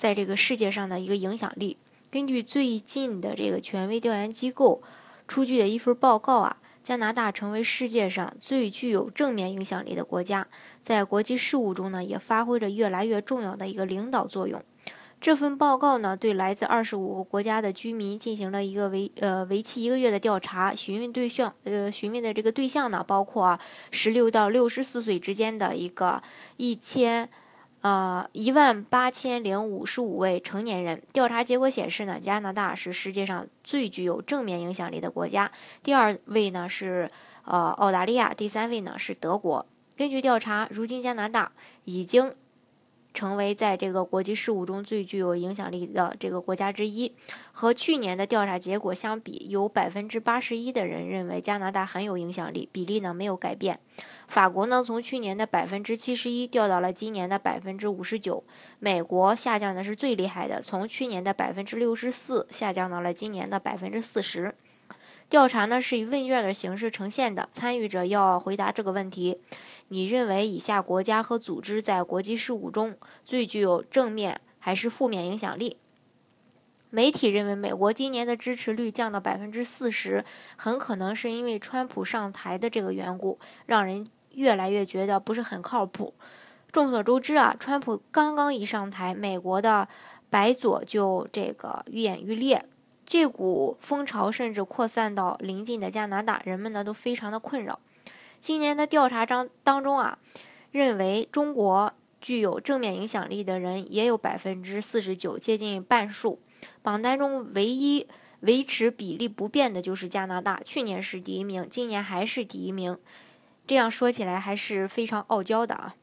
在这个世界上的一个影响力，根据最近的这个权威调研机构出具的一份报告啊，加拿大成为世界上最具有正面影响力的国家，在国际事务中呢，也发挥着越来越重要的一个领导作用。这份报告呢，对来自二十五个国家的居民进行了一个为呃为期一个月的调查，询问对象呃询问的这个对象呢，包括十六到六十四岁之间的一个一千。呃，一万八千零五十五位成年人。调查结果显示呢，加拿大是世界上最具有正面影响力的国家。第二位呢是呃澳大利亚，第三位呢是德国。根据调查，如今加拿大已经。成为在这个国际事务中最具有影响力的这个国家之一。和去年的调查结果相比，有百分之八十一的人认为加拿大很有影响力，比例呢没有改变。法国呢从去年的百分之七十一掉到了今年的百分之五十九。美国下降的是最厉害的，从去年的百分之六十四下降到了今年的百分之四十。调查呢是以问卷的形式呈现的，参与者要回答这个问题：你认为以下国家和组织在国际事务中最具有正面还是负面影响力？媒体认为美国今年的支持率降到百分之四十，很可能是因为川普上台的这个缘故，让人越来越觉得不是很靠谱。众所周知啊，川普刚刚一上台，美国的白左就这个愈演愈烈。这股风潮甚至扩散到邻近的加拿大，人们呢都非常的困扰。今年的调查当当中啊，认为中国具有正面影响力的人也有百分之四十九，接近半数。榜单中唯一维持比例不变的就是加拿大，去年是第一名，今年还是第一名。这样说起来还是非常傲娇的啊。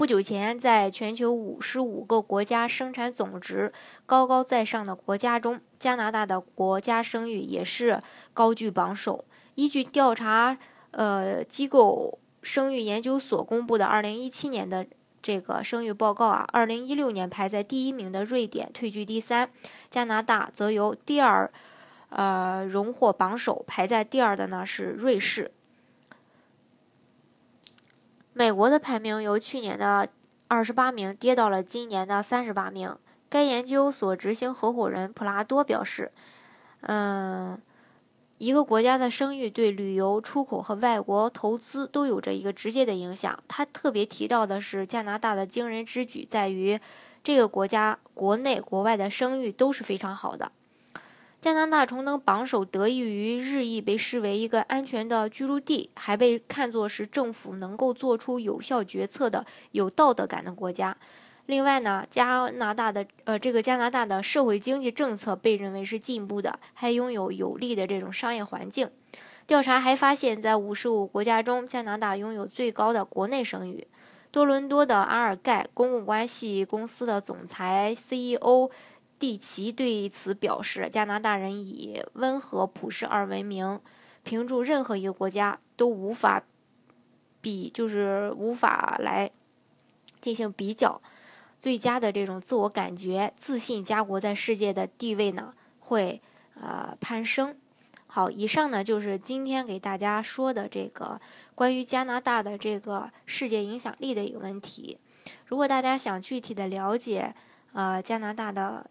不久前，在全球五十五个国家生产总值高高在上的国家中，加拿大的国家声誉也是高居榜首。依据调查呃机构声誉研究所公布的二零一七年的这个生育报告啊，二零一六年排在第一名的瑞典退居第三，加拿大则由第二呃荣获榜首，排在第二的呢是瑞士。美国的排名由去年的二十八名跌到了今年的三十八名。该研究所执行合伙人普拉多表示：“嗯，一个国家的声誉对旅游、出口和外国投资都有着一个直接的影响。”他特别提到的是，加拿大的惊人之举在于，这个国家国内、国外的声誉都是非常好的。加拿大重登榜首，得益于日益被视为一个安全的居住地，还被看作是政府能够做出有效决策的有道德感的国家。另外呢，加拿大的呃这个加拿大的社会经济政策被认为是进步的，还拥有有利的这种商业环境。调查还发现，在五十五国家中，加拿大拥有最高的国内声誉。多伦多的阿尔盖公共关系公司的总裁 CEO。蒂奇对此表示：“加拿大人以温和朴实而闻名，评注任何一个国家都无法比，就是无法来进行比较。最佳的这种自我感觉、自信，家国在世界的地位呢会呃攀升。”好，以上呢就是今天给大家说的这个关于加拿大的这个世界影响力的一个问题。如果大家想具体的了解呃加拿大的，